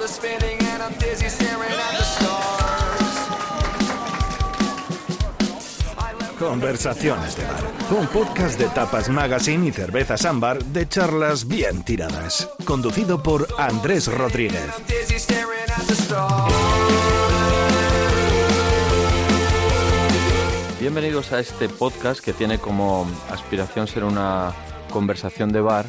world is spinning and I'm dizzy staring at the stars. Conversaciones de bar. Un podcast de Tapas Magazine y Cervezas Ámbar de charlas bien tiradas. Conducido por Andrés Rodríguez. Bienvenidos a este podcast que tiene como aspiración ser una conversación de bar,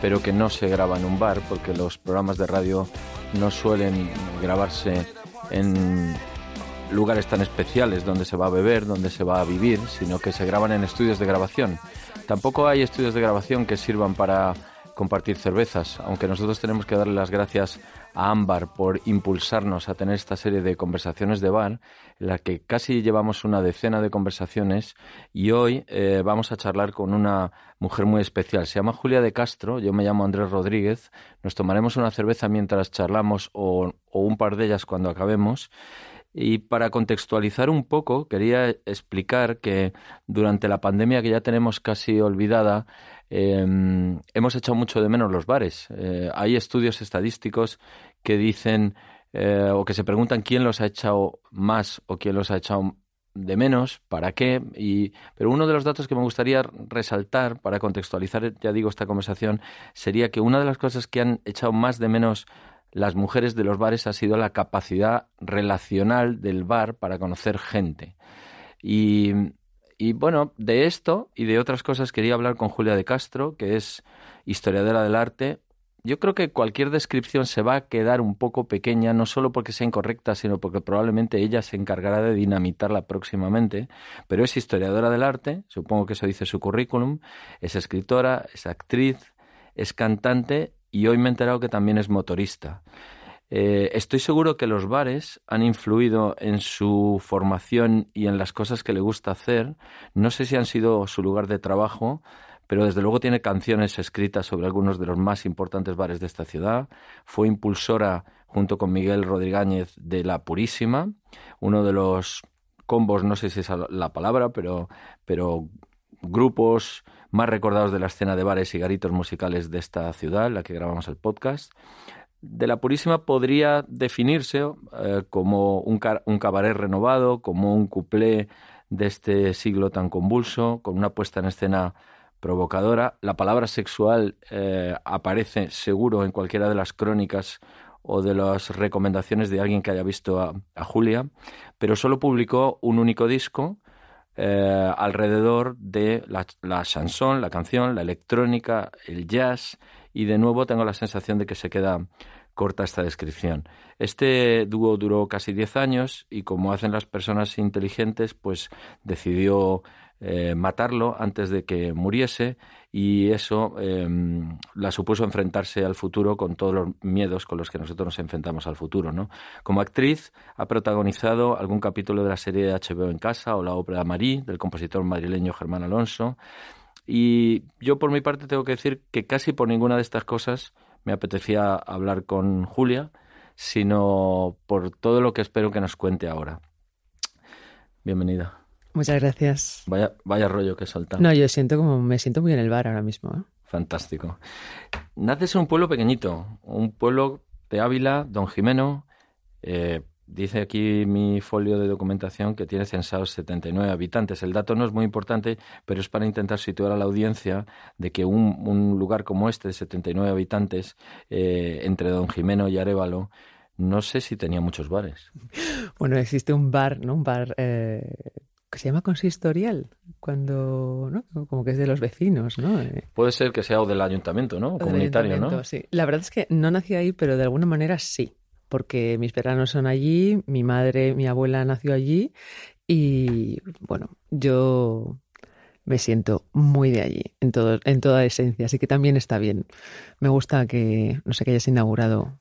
pero que no se graba en un bar, porque los programas de radio no suelen grabarse en lugares tan especiales donde se va a beber, donde se va a vivir, sino que se graban en estudios de grabación. Tampoco hay estudios de grabación que sirvan para compartir cervezas, aunque nosotros tenemos que darle las gracias a Ámbar por impulsarnos a tener esta serie de conversaciones de bar, en la que casi llevamos una decena de conversaciones y hoy eh, vamos a charlar con una mujer muy especial. Se llama Julia de Castro, yo me llamo Andrés Rodríguez, nos tomaremos una cerveza mientras charlamos o, o un par de ellas cuando acabemos. Y para contextualizar un poco, quería explicar que durante la pandemia que ya tenemos casi olvidada, eh, hemos echado mucho de menos los bares. Eh, hay estudios estadísticos que dicen eh, o que se preguntan quién los ha echado más o quién los ha echado de menos, para qué. Pero uno de los datos que me gustaría resaltar para contextualizar, ya digo, esta conversación, sería que una de las cosas que han echado más de menos las mujeres de los bares ha sido la capacidad relacional del bar para conocer gente. Y, y, bueno, de esto y de otras cosas quería hablar con Julia de Castro, que es historiadora del arte. Yo creo que cualquier descripción se va a quedar un poco pequeña, no solo porque sea incorrecta, sino porque probablemente ella se encargará de dinamitarla próximamente, pero es historiadora del arte, supongo que eso dice su currículum, es escritora, es actriz, es cantante y hoy me he enterado que también es motorista. Eh, estoy seguro que los bares han influido en su formación y en las cosas que le gusta hacer. No sé si han sido su lugar de trabajo, pero desde luego tiene canciones escritas sobre algunos de los más importantes bares de esta ciudad. Fue impulsora, junto con Miguel Rodríguez, de La Purísima, uno de los combos, no sé si es la palabra, pero, pero grupos más recordados de la escena de bares y garitos musicales de esta ciudad, en la que grabamos el podcast. De la Purísima podría definirse eh, como un, cabaret renovado, como un cuplé de este siglo tan convulso, con una puesta en escena provocadora. La palabra sexual eh, aparece seguro en cualquiera de las crónicas o de las recomendaciones de alguien que haya visto a, a Julia, pero solo publicó un único disco eh, alrededor de la, la chanson, la canción, la electrónica, el jazz, y de nuevo tengo la sensación de que se queda corta esta descripción. Este dúo duró casi 10 años y como hacen las personas inteligentes, pues decidió eh, matarlo antes de que muriese y eso eh, la supuso enfrentarse al futuro con todos los miedos con los que nosotros nos enfrentamos al futuro. ¿no? Como actriz ha protagonizado algún capítulo de la serie de HBO en casa o la ópera Marie del compositor madrileño Germán Alonso y yo por mi parte tengo que decir que casi por ninguna de estas cosas me apetecía hablar con Julia, sino por todo lo que espero que nos cuente ahora. Bienvenida. Muchas gracias. Vaya, vaya rollo que soltar. No, yo siento como me siento muy en el bar ahora mismo. ¿eh? Fantástico. Naces en un pueblo pequeñito, un pueblo de Ávila, Don Jimeno. Eh, dice aquí mi folio de documentación que tiene censados 79 habitantes. El dato no es muy importante, pero es para intentar situar a la audiencia de que un, un lugar como este de 79 habitantes, eh, entre Don Jimeno y Arevalo, no sé si tenía muchos bares. Bueno, existe un bar, ¿no? Un bar eh, que se llama consistorial, cuando, ¿no? Como que es de los vecinos, ¿no? Eh, Puede ser que sea o del ayuntamiento, ¿no? O comunitario, ¿no? Sí. La verdad es que no nací ahí, pero de alguna manera sí, porque mis veranos son allí, mi madre, mi abuela nació allí y, bueno, yo me siento muy de allí, en, todo, en toda esencia, así que también está bien. Me gusta que, no sé, que hayas inaugurado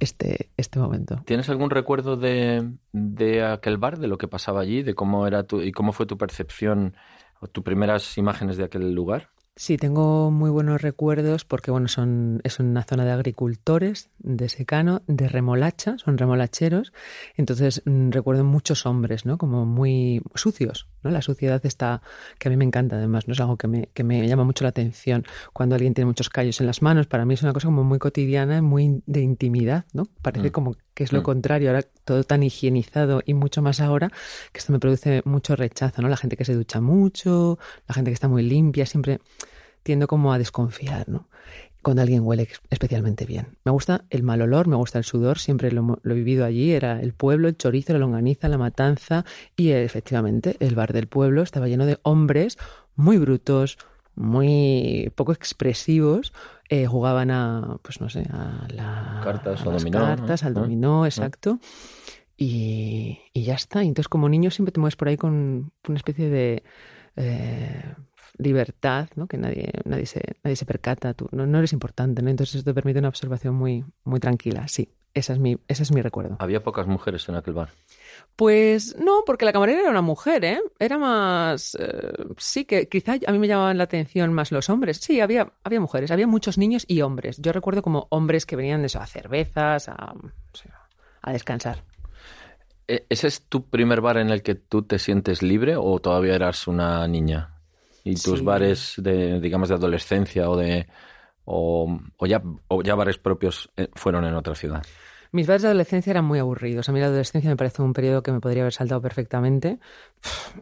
este, este momento. ¿Tienes algún recuerdo de, de aquel bar, de lo que pasaba allí, de cómo era tu, y cómo fue tu percepción o tus primeras imágenes de aquel lugar? Sí, tengo muy buenos recuerdos porque bueno, son, es una zona de agricultores, de secano, de remolacha, son remolacheros. Entonces mm, recuerdo muchos hombres, ¿no? Como muy sucios, ¿no? La suciedad está, que a mí me encanta además, no es algo que me, que me llama mucho la atención. Cuando alguien tiene muchos callos en las manos, para mí es una cosa como muy cotidiana, muy de intimidad, ¿no? Parece Mm. como que es lo Mm. contrario, ahora todo tan higienizado y mucho más ahora, que esto me produce mucho rechazo, ¿no? La gente que se ducha mucho, la gente que está muy limpia, siempre tiendo como a desconfiar, ¿no? Cuando alguien huele especialmente bien. Me gusta el mal olor, me gusta el sudor, siempre lo, lo he vivido allí, era el pueblo, el chorizo, la longaniza, la matanza y efectivamente el bar del pueblo estaba lleno de hombres muy brutos, muy poco expresivos, eh, jugaban a, pues no sé, a la... Cartas a las dominó, ¿no? Cartas, al ¿No? dominó, exacto. Y, y ya está. Y entonces como niño siempre te mueves por ahí con una especie de eh, libertad, ¿no? Que nadie, nadie, se, nadie se percata, tú no, no eres importante, ¿no? Entonces eso te permite una observación muy, muy tranquila. Sí, esa es mi, ese es mi recuerdo. Había pocas mujeres en aquel bar. Pues no, porque la camarera era una mujer, ¿eh? Era más... eh, sí, que quizá a mí me llamaban la atención más los hombres. Sí, había, había mujeres, había muchos niños y hombres. Yo recuerdo como hombres que venían de eso, a cervezas, a, a descansar. E- ¿Ese es tu primer bar en el que tú te sientes libre o todavía eras una niña? ¿Y tus Sí. bares de, digamos, de adolescencia o de... o, o ya, o ya bares propios eh, fueron en otra ciudad? Mis bares de adolescencia eran muy aburridos. A mí la adolescencia me parece un periodo que me podría haber saltado perfectamente.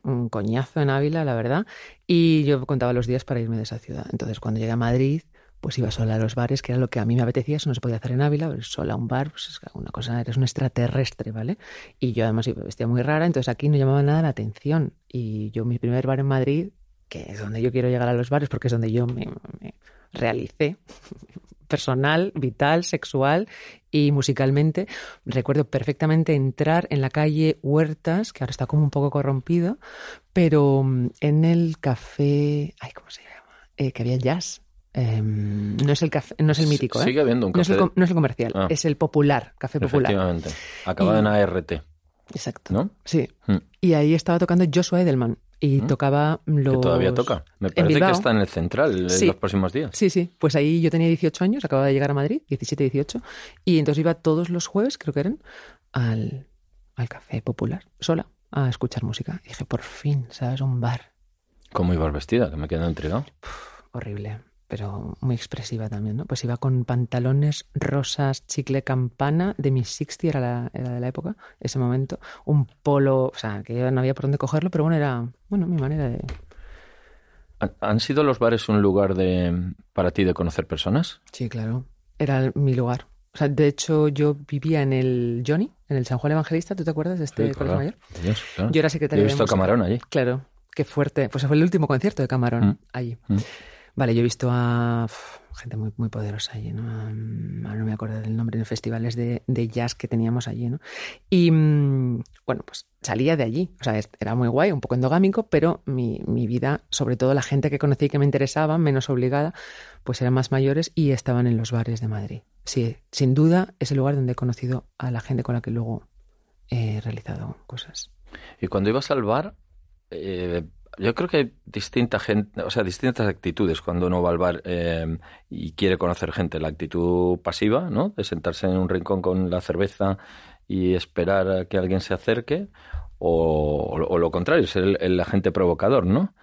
Un coñazo en Ávila, la verdad. Y yo contaba los días para irme de esa ciudad. Entonces, cuando llegué a Madrid, pues iba sola a los bares, que era lo que a mí me apetecía. Eso no se podía hacer en Ávila, sola a un bar, pues es una cosa, eres un extraterrestre, ¿vale? Y yo además iba vestida muy rara, entonces aquí no llamaba nada la atención. Y yo, mi primer bar en Madrid, que es donde yo quiero llegar a los bares, porque es donde yo me, me realicé personal, vital, sexual y musicalmente. Recuerdo perfectamente entrar en la calle Huertas, que ahora está como un poco corrompido, pero mm, en el café, ay, ¿cómo se llama? Eh, que había jazz. Em, no es el café, no es el mítico, ¿eh? Sigue habiendo un No es, café. el, no es el comercial, Ah. es el popular, café popular. Efectivamente. Acabado Y- en ART, Exacto. ¿no? Sí. Mm. Y ahí estaba tocando Joshua Edelman y Mm. tocaba los... Que todavía toca. Me parece que está en el central en los próximos días. Sí, sí. Pues ahí yo tenía 18 años, acababa de llegar a Madrid, 17, 18, y entonces iba todos los jueves, creo que eran, al, al café popular, sola, a escuchar música. Y dije, por fin, ¿sabes? Un bar. ¿Cómo ibas vestida? Que me quedo intrigado. Horrible, pero muy expresiva también, ¿no? Pues iba con pantalones rosas, chicle campana, de Miss Sixty era, la, era de la época, ese momento, un polo, o sea, que yo no había por dónde cogerlo, pero bueno, era, bueno, mi manera de... ¿Han- ¿Han sido los bares un lugar de para ti de conocer personas? Sí, claro, era mi lugar. O sea, de hecho, yo vivía en el Johnny, en el San Juan Evangelista, ¿tú te acuerdas de este Sí, colegio claro. mayor? Dios, claro. Yo era Yo secretaria he de visto música. Camarón allí. Claro, qué fuerte. Pues fue el último concierto de Camarón Mm. allí. Mm. Vale, yo he visto a gente muy, muy poderosa allí, ¿no? Ahora no me acuerdo del nombre, en festivales de, de jazz que teníamos allí, ¿no? Y mm, bueno, pues salía de allí. O sea, era muy guay, un poco endogámico, pero mi, mi vida, sobre todo la gente que conocí y que me interesaba, menos obligada, pues eran más mayores y estaban en los bares de Madrid. Sí, sin duda es el lugar donde he conocido a la gente con la que luego he realizado cosas. Y cuando ibas al bar, eh, yo creo que hay gente, o sea, distintas actitudes cuando uno va al bar eh, y quiere conocer gente. La actitud pasiva, ¿no? De sentarse en un rincón con la cerveza y esperar a que alguien se acerque. O, lo contrario, ser el, el agente provocador, ¿no?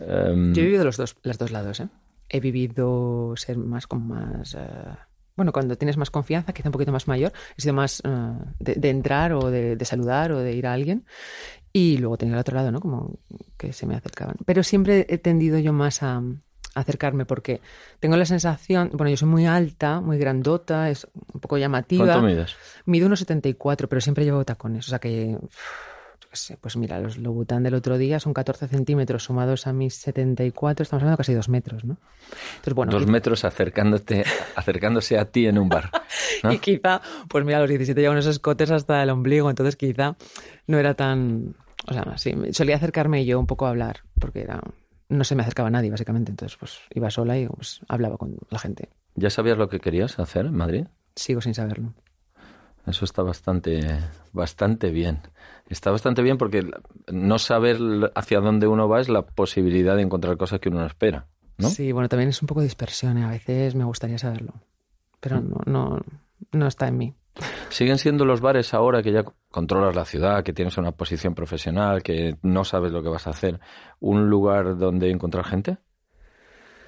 Em, Yo he vivido los dos, los dos lados, ¿eh? He vivido ser más con más... eh, bueno, cuando tienes más confianza, quizá un poquito más mayor, he sido más eh, de, de entrar o de saludar o de ir a alguien. Y luego tenía el otro lado, ¿no? Como que se me acercaban. Pero siempre he tendido yo más a, a acercarme porque tengo la sensación, bueno, yo soy muy alta, muy grandota, es un poco llamativa. ¿Cuánto mides? Mido unos 74, pero siempre llevo tacones. O sea que, uf, yo qué sé, pues mira, los Louboutin del otro día son 14 centímetros sumados a mis 74, estamos hablando de casi dos metros, ¿no? Entonces, bueno, Dos metros acercándote, acercándose a ti en un bar. ¿No? y quizá, pues mira, a los 17 llevo unos escotes hasta el ombligo, entonces quizá no era tan... O sea, sí, solía acercarme yo un poco a hablar, porque era... No se me acercaba nadie, básicamente. Entonces, pues iba sola y pues, hablaba con la gente. ¿Ya sabías lo que querías hacer en Madrid? Sigo sin saberlo. Eso está bastante, bastante bien. Está bastante bien porque no saber hacia dónde uno va es la posibilidad de encontrar cosas que uno no espera. ¿no? Sí, bueno, también es un poco dispersión. ¿eh? A veces me gustaría saberlo. Pero Mm. no, no, no está en mí. ¿Siguen siendo los bares ahora que ya controlas la ciudad, que tienes una posición profesional, que no sabes lo que vas a hacer, un lugar donde encontrar gente?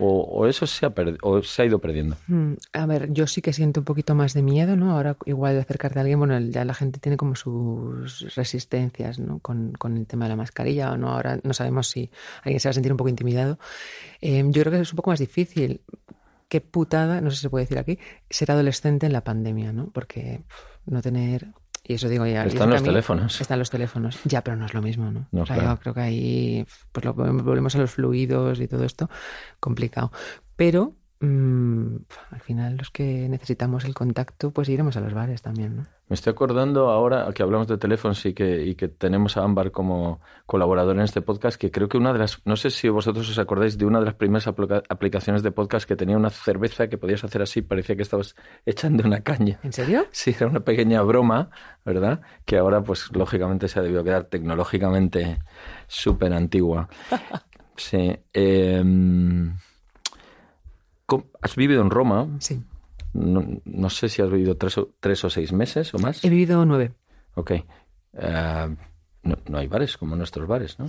¿O, o eso se ha, o se ha ido perdiendo? Mm, A ver, yo sí que siento un poquito más de miedo, ¿no? Ahora igual de acercarte a alguien, bueno, ya la gente tiene como sus resistencias, ¿no? Con, con el tema de la mascarilla o no. Ahora no sabemos si alguien se va a sentir un poco intimidado. Eh, yo creo que es un poco más difícil. Qué putada, no sé si se puede decir aquí, ser adolescente en la pandemia, ¿no? Porque no tener... Y eso digo ya. Están los mí- teléfonos. Están los teléfonos. Ya, pero no es lo mismo, ¿no? No, O sea, claro. yo creo que ahí pues lo, volvemos a los fluidos y todo esto, complicado. Pero mm, al final los que necesitamos el contacto, pues iremos a los bares también, ¿no? Me estoy acordando ahora que hablamos de teléfonos y que, y que tenemos a Ámbar como colaborador en este podcast, que creo que una de las, no sé si vosotros os acordáis de una de las primeras aplica- aplicaciones de podcast que tenía una cerveza que podías hacer así, parecía que estabas echando una caña. ¿En serio? Sí, era una pequeña broma, ¿verdad? Que ahora, pues, lógicamente se ha debido quedar tecnológicamente súper antigua. Sí. em, ¿cómo- ¿Has vivido en Roma? Sí. No, no sé si has vivido tres o, tres o seis meses o más. He vivido nueve. Ok. Eh, no, no hay bares como nuestros bares, ¿no?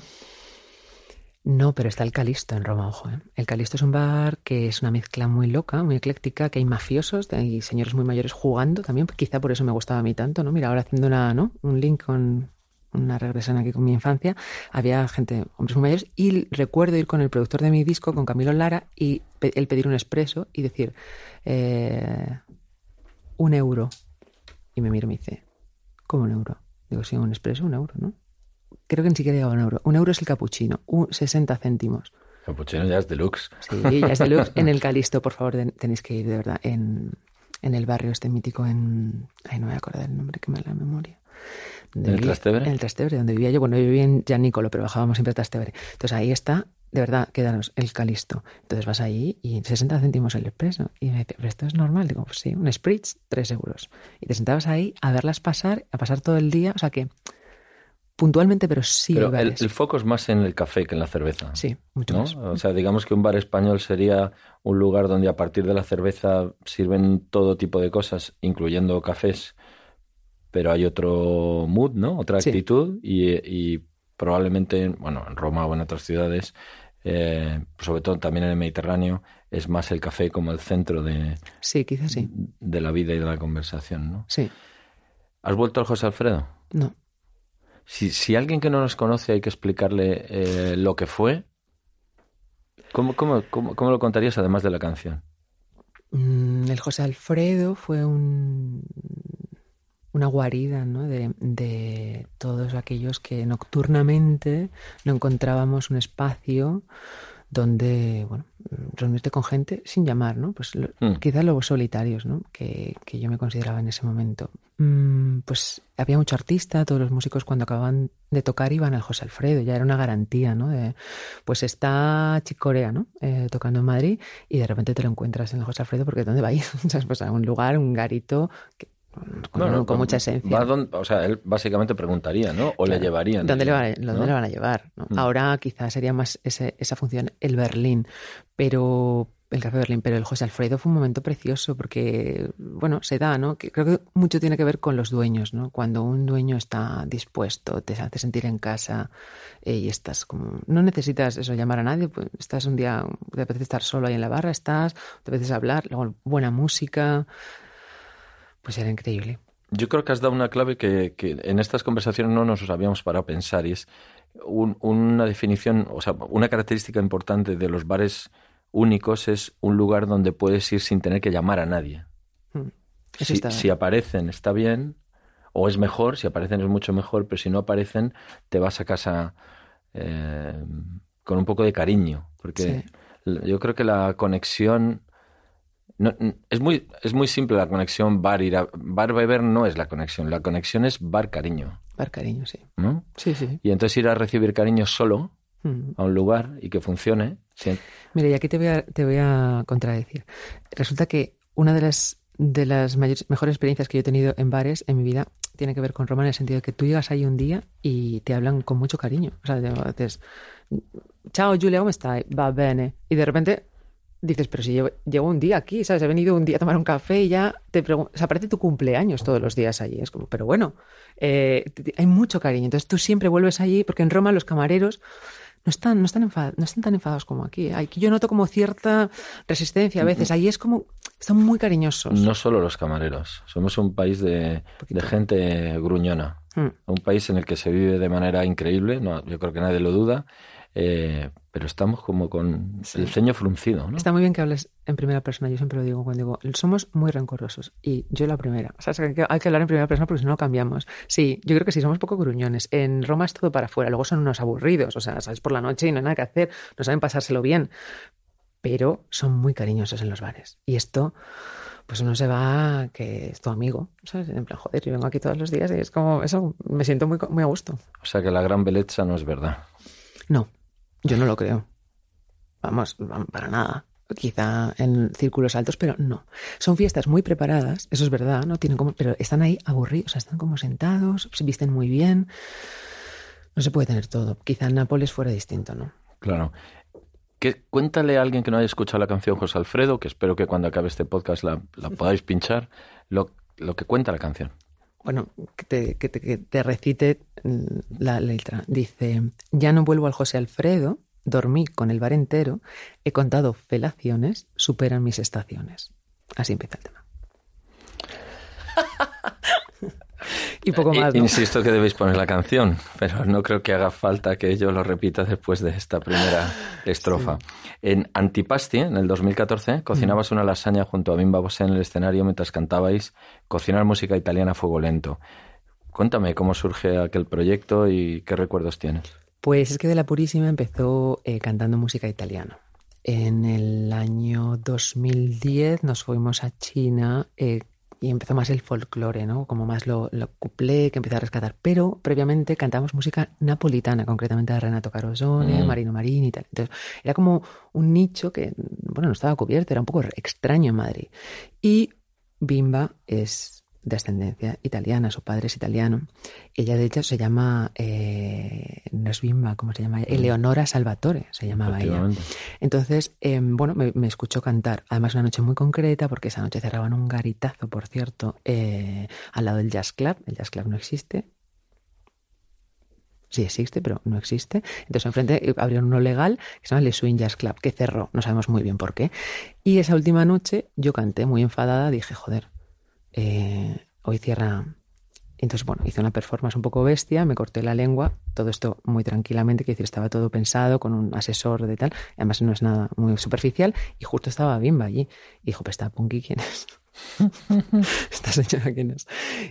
No, pero está el Calisto en Roma, ojo. ¿eh? El Calisto es un bar que es una mezcla muy loca, muy ecléctica, que hay mafiosos, hay señores muy mayores jugando también, quizá por eso me gustaba a mí tanto, ¿no? Mira, ahora haciendo una, ¿no? un link con una regresión aquí con mi infancia, había gente, hombres muy mayores, y recuerdo ir con el productor de mi disco, con Camilo Lara, y pe- él pedir un expreso y decir, eh, un euro. Y me mira y me dice, ¿cómo un euro? Digo, sí, un expreso, un euro, ¿no? Creo que ni siquiera llegaba a un euro. Un euro es el capuchino, un 60 céntimos. Capuchino ya es deluxe. Sí, ya es de luz. En el Calisto, por favor, ten- tenéis que ir, de verdad. En, en el barrio este mítico, en. Ay, no me voy a acordar el nombre, que me la memoria. ¿En el Trastevere? En el Trastevere, donde vivía yo. Bueno, yo vivía en Gianicolo, pero bajábamos siempre a Trastevere. Entonces ahí está, de verdad, quédanos, el Calisto. Entonces vas ahí y 60 céntimos el expreso. Y me dice, ¿pero esto es normal? Digo, pues sí, un Spritz, 3 euros. Y te sentabas ahí a verlas pasar, a pasar todo el día. O sea que, puntualmente, pero sí Pero el, foco es más en el café que en la cerveza. Sí, mucho ¿no? más. O sea, digamos que un bar español sería un lugar donde a partir de la cerveza sirven todo tipo de cosas, incluyendo cafés, pero hay otro mood, ¿no? Otra Sí. actitud y, y probablemente, bueno, en Roma o en otras ciudades, eh, sobre todo también en el Mediterráneo, es más el café como el centro de, Sí, quizás sí. de la vida y de la conversación, ¿no? Sí, ¿Has vuelto al José Alfredo? no. Si, si alguien que no nos conoce hay que explicarle eh, lo que fue, ¿cómo, cómo, cómo, cómo lo contarías además de la canción? Mm, El José Alfredo fue un, una guarida ¿no? de, de todos aquellos que nocturnamente no encontrábamos un espacio donde bueno, reunirte con gente sin llamar, ¿no? Pues lo- Mm. quizás los solitarios, ¿no? Que, que yo me consideraba en ese momento. Mm, pues había mucho artista, todos los músicos cuando acababan de tocar iban al José Alfredo, ya era una garantía, ¿no? De, pues está Chicorea, ¿no? Eh, tocando en Madrid y de repente te lo encuentras en el José Alfredo porque ¿dónde va a ir? Pues a un lugar, un garito que- con, No, no, con mucha esencia. va o sea, él básicamente preguntaría, ¿no? O le llevarían. ¿Dónde, le, van a, ¿dónde le van a llevar? Mm. Ahora quizás sería más ese- esa función el Berlín, pero el Café Berlín, pero el José Alfredo fue un momento precioso porque, bueno, se da, ¿no? Que creo que mucho tiene que ver con los dueños, ¿no? Cuando un dueño está dispuesto, te hace sentir en casa eh, y estás como... No necesitas eso, llamar a nadie, pues estás un día, te apetece estar solo ahí en la barra, estás, te apetece hablar, luego buena música, pues era increíble. Yo creo que has dado una clave que, que en estas conversaciones no nos habíamos parado a pensar y es un- una definición, o sea, una característica importante de los bares únicos es un lugar donde puedes ir sin tener que llamar a nadie. Mm. Eso Si, aparecen está bien, o es mejor, si aparecen es mucho mejor, pero si no aparecen te vas a casa eh, con un poco de cariño, porque Sí. yo creo que la conexión no- es muy es muy simple la conexión bar ir a bar beber no es la conexión, la conexión es bar cariño, Dar cariño, sí. ¿no? Sí, sí. sí. Y entonces ir a recibir cariño solo Mm. a un lugar y que funcione, sí, Mira, y aquí te voy a, te voy a contradecir. Resulta que una de las, de las mayores, mejores experiencias que yo he tenido en bares en mi vida tiene que ver con Roma en el sentido de que tú llegas ahí un día y te hablan con mucho cariño. O sea, te- dices, chao Giulia, ¿cómo estás? Va bene. Y de repente dices, pero si llevo, llevo un día aquí, ¿sabes? He venido un día a tomar un café y ya te pregunto, o sea, tu cumpleaños todos los días allí. Es como, pero bueno, eh, hay mucho cariño. Entonces tú siempre vuelves allí, porque en Roma los camareros no están, no están, enfad- no están tan enfadados como aquí. Aquí yo noto como cierta resistencia a veces. Allí es como, están muy cariñosos. No solo los camareros, somos un país de, de gente gruñona, Mm. un país en el que se vive de manera increíble, no, yo creo que nadie lo duda, eh, pero estamos como con el ceño fruncido, ¿no? Está muy bien que hables en primera persona. Yo siempre lo digo cuando digo, somos muy rencorosos. Y yo la primera. O sea, que hay que hablar en primera persona porque si no cambiamos. Sí, yo creo que sí, somos poco gruñones. En Roma es todo para afuera. Luego son unos aburridos. O sea, sales por la noche y no hay nada que hacer. No saben pasárselo bien. Pero son muy cariñosos en los bares. Y esto, pues uno se va que es tu amigo. ¿Sabes? En plan, joder, yo vengo aquí todos los días y es como, eso, me siento muy, muy a gusto. O sea que la gran belleza no es verdad. No, yo no lo creo. Vamos, vam- para nada. Quizá en círculos altos, pero no. Son fiestas muy preparadas, eso es verdad, ¿no? Tienen como, pero están ahí aburridos, están como sentados, se visten muy bien. No se puede tener todo. Quizá en Nápoles fuera distinto, ¿no? Claro. Que, cuéntale a alguien que no haya escuchado la canción José Alfredo, que espero que cuando acabe este podcast la, podáis pinchar, lo que cuenta la canción. Bueno, que te, que te- te recite la letra. Dice, ya no vuelvo al José Alfredo, dormí con el bar entero, he contado felaciones, superan mis estaciones. Así empieza el tema. Y poco más, I- ¿no? Insisto que debéis poner la canción, pero no creo que haga falta que yo lo repita después de esta primera estrofa. En Antipasti, en el 2014, cocinabas una lasaña junto a Bimba Bosé en el escenario mientras cantabais Cocinar música italiana a fuego lento. Cuéntame cómo surge aquel proyecto y qué recuerdos tienes. Pues es que de la Purísima empezó eh, cantando música italiana. En el año 2010 nos fuimos a China eh, y empezó más el folclore, ¿no? Como más lo, lo cuplé, que empecé a rescatar. Pero previamente cantamos música napolitana, concretamente de Renato Carosone, Mm. Marino Marini y tal. Entonces era como un nicho que, bueno, no estaba cubierto, era un poco extraño en Madrid. Y Bimba es de ascendencia italiana, su padre es italiano. Ella, de hecho, se llama, eh, no es Bimba, ¿cómo se llama? ella? Eleonora Salvatore se llamaba ella. Entonces, eh, bueno, me, me escuchó cantar. Además, una noche muy concreta, porque esa noche cerraban un garitazo, por cierto, eh, al lado del Jazz Club. El Jazz Club no existe. Sí existe, pero no existe. Entonces, enfrente eh, abrieron uno legal que se llama Le Swing Jazz Club, que cerró. No sabemos muy bien por qué. Y esa última noche yo canté muy enfadada. Dije, joder, eh, hoy cierra. Entonces, bueno, hice una performance un poco bestia, me corté la lengua, todo esto muy tranquilamente, que decir, estaba todo pensado con un asesor de tal, además no es nada muy superficial, y justo estaba Bimba allí. Y dijo, pues esta Punky, ¿quién es? Esta señora, ¿quién es?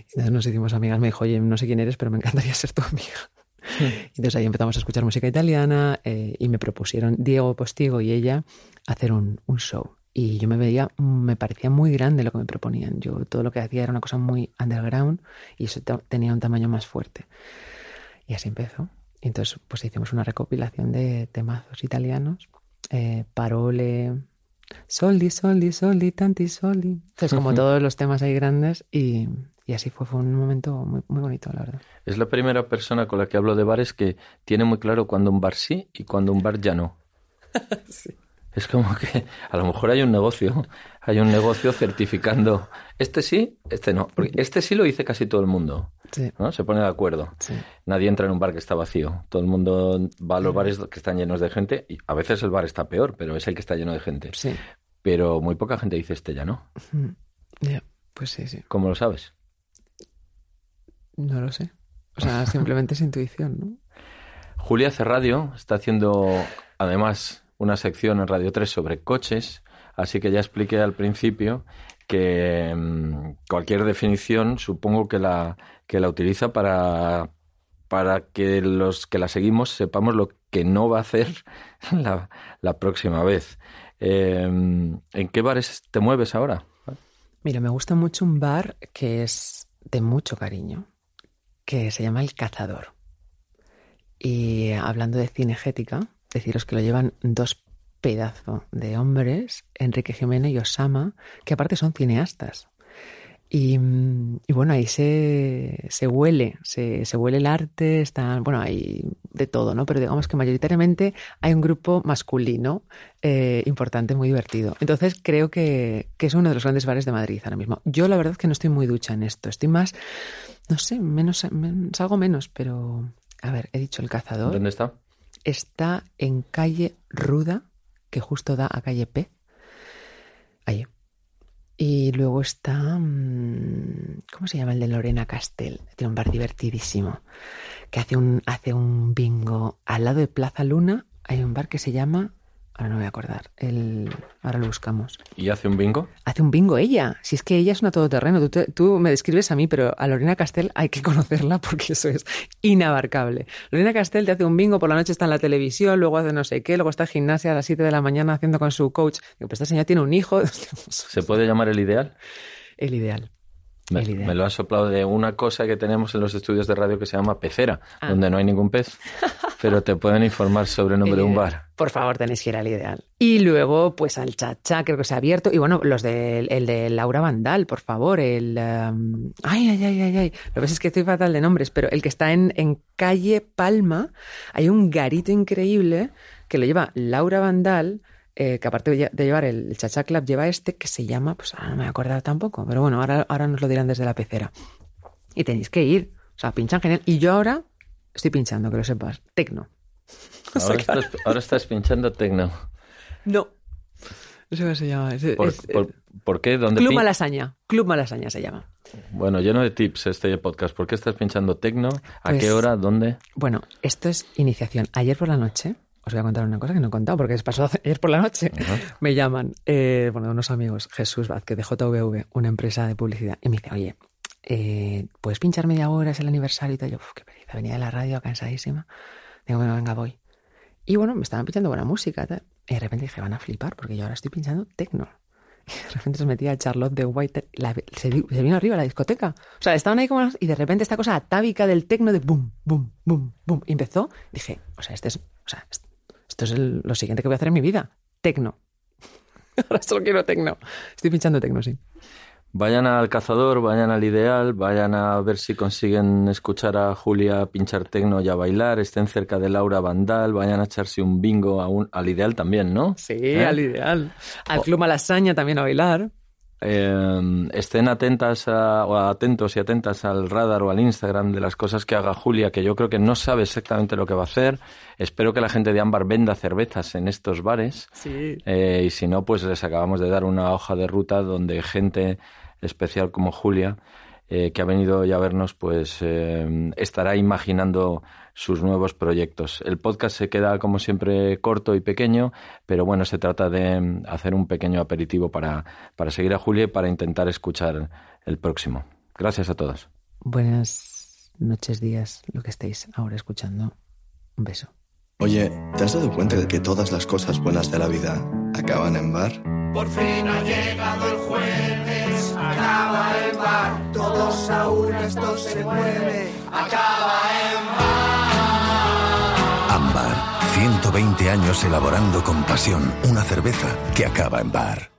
Entonces nos hicimos amigas, me dijo, oye, no sé quién eres, pero me encantaría ser tu amiga. Entonces ahí empezamos a escuchar música italiana eh, y me propusieron Diego Postigo y ella hacer un, un show. Y yo me veía, me parecía muy grande lo que me proponían. Yo todo lo que hacía era una cosa muy underground y eso te- tenía un tamaño más fuerte. Y así empezó. Y entonces pues hicimos una recopilación de temazos italianos. Eh, parole, soldi, soldi, soldi, tanti soldi. Entonces como todos los temas ahí grandes y, y así fue, fue un momento muy, muy bonito, la verdad. Es la primera persona con la que hablo de bares que tiene muy claro cuando un bar sí y cuando un bar ya no. Es como que a lo mejor hay un negocio, hay un negocio certificando este sí, este no. Porque este sí lo dice casi todo el mundo, Sí, ¿no? Se pone de acuerdo. sí. Nadie entra en un bar que está vacío. Todo el mundo va a los bares que están llenos de gente y a veces el bar está peor, pero es el que está lleno de gente. Sí. Pero muy poca gente dice este ya no. Pues sí, sí. ¿Cómo lo sabes? No lo sé. O sea, simplemente es intuición, ¿no? Julia hace radio, está haciendo además una sección en Radio 3 sobre coches, así que ya expliqué al principio que mm, cualquier definición supongo que la, que la utiliza para, para que los que la seguimos sepamos lo que no va a hacer la, la próxima vez. Eh, ¿En qué bares te mueves ahora? Mira, me gusta mucho un bar que es de mucho cariño, que se llama El Cazador. Y hablando de cinegética, deciros que lo llevan dos pedazos de hombres, Enrique Jiménez y Osama, que aparte son cineastas. Y, mm, y bueno, ahí se, se huele, se, se huele el arte, está, bueno, hay de todo, ¿no? Pero digamos que mayoritariamente hay un grupo masculino eh, importante, muy divertido. Entonces creo que, que es uno de los grandes bares de Madrid ahora mismo. Yo la verdad es que no estoy muy ducha en esto, estoy más, no sé, menos, men- salgo menos, pero a ver, he dicho el cazador. ¿Dónde está? Está en calle Ruda, que justo da a calle P. Allí. Y luego está. mm, ¿Cómo se llama el de Lorena Castel? Tiene un bar divertidísimo. Que hace un, hace un bingo. Al lado de Plaza Luna hay un bar que se llama. Ahora no me voy a acordar. El, ahora lo buscamos. ¿Y hace un bingo? Hace un bingo ella. Si es que ella es una todoterreno. Tú, te- tú me describes a mí, pero a Lorena Castel hay que conocerla porque eso es inabarcable. Lorena Castel te hace un bingo, por la noche está en la televisión, luego hace no sé qué, luego está en gimnasia a las 7 de la mañana haciendo con su coach. Digo, pues esta señora tiene un hijo. ¿Se puede llamar el ideal? El ideal. Me, lo ha soplado de una cosa que tenemos en los estudios de radio que se llama pecera, Ah. donde no hay ningún pez, pero te pueden informar sobre el nombre de un Eh, bar. Por favor, tenéis que ir al ideal. Y luego, pues al chacha, creo que se ha abierto. Y bueno, los del el de Laura Vandal, por favor. El. um, ay, ay, ay, ay, ay. Lo que pasa es que estoy fatal de nombres, pero el que está en, en calle Palma, hay un garito increíble que lo lleva Laura Vandal. Eh, que aparte de lle- de llevar el, Chacha Club, lleva este que se llama, pues ahora no me voy a acordar tampoco, pero bueno, ahora, ahora nos lo dirán desde la pecera. Y tenéis que ir. O sea, pinchan genial. Y yo ahora estoy pinchando, que lo sepas. Tecno. Ahora estás, ahora estás pinchando tecno. No. No sé cómo se llama. Es- ¿Por, es- por- por qué? ¿Dónde Club pin- Malasaña. Club Malasaña se llama. Bueno, lleno de tips este podcast. ¿Por qué estás pinchando tecno? ¿A Pues- qué hora? ¿Dónde? Bueno, esto es iniciación. Ayer por la noche, os voy a contar una cosa que no he contado porque es pasó ayer por la noche. Me llaman, eh, bueno, unos amigos, Jesús Vázquez de JVV, una empresa de publicidad, y me dice, oye, eh, ¿puedes pinchar media hora? Es el aniversario y tal. Yo, "Uf, qué pereza, venía de la radio cansadísima. Digo, bueno, venga, voy. Y bueno, me estaban pinchando buena música. tal. Y de repente dije, van a flipar porque yo ahora estoy pinchando tecno. Y de repente se metía Charlotte de White, la- se, se vino arriba a la discoteca. O sea, estaban ahí como... Y de repente esta cosa atávica del tecno de boom, boom, boom, boom. Y empezó, dije, o sea, este es, o sea, est- esto es el- lo siguiente que voy a hacer en mi vida. Tecno. Ahora solo quiero tecno. Estoy pinchando tecno, sí. Vayan al cazador, vayan al ideal, vayan a ver si consiguen escuchar a Julia pinchar tecno y a bailar, estén cerca de Laura Vandal, vayan a echarse un bingo a un- al ideal también, ¿no? Sí, ¿Eh? al ideal. Al Club Malasaña también a bailar. Eh, estén atentas a- o atentos y atentas al radar o al Instagram de las cosas que haga Julia, que yo creo que no sabe exactamente lo que va a hacer. Espero que la gente de Ámbar venda cervezas en estos bares. Sí. Eh, y si no, pues les acabamos de dar una hoja de ruta donde gente especial como Julia, eh, que ha venido ya a vernos, pues eh, estará imaginando sus nuevos proyectos. El podcast se queda, como siempre, corto y pequeño, pero bueno, se trata de mm, hacer un pequeño aperitivo para, para seguir a Julia y para intentar escuchar el próximo. Gracias a todos. Buenas noches, días, lo que estéis ahora escuchando. Un beso. Oye, ¿te has dado cuenta de que todas las cosas buenas de la vida acaban en bar? Por fin ha llegado el jueves, acaba el bar, todos a una, esto se mueve, acaba en 120 años elaborando con pasión una cerveza que acaba en bar.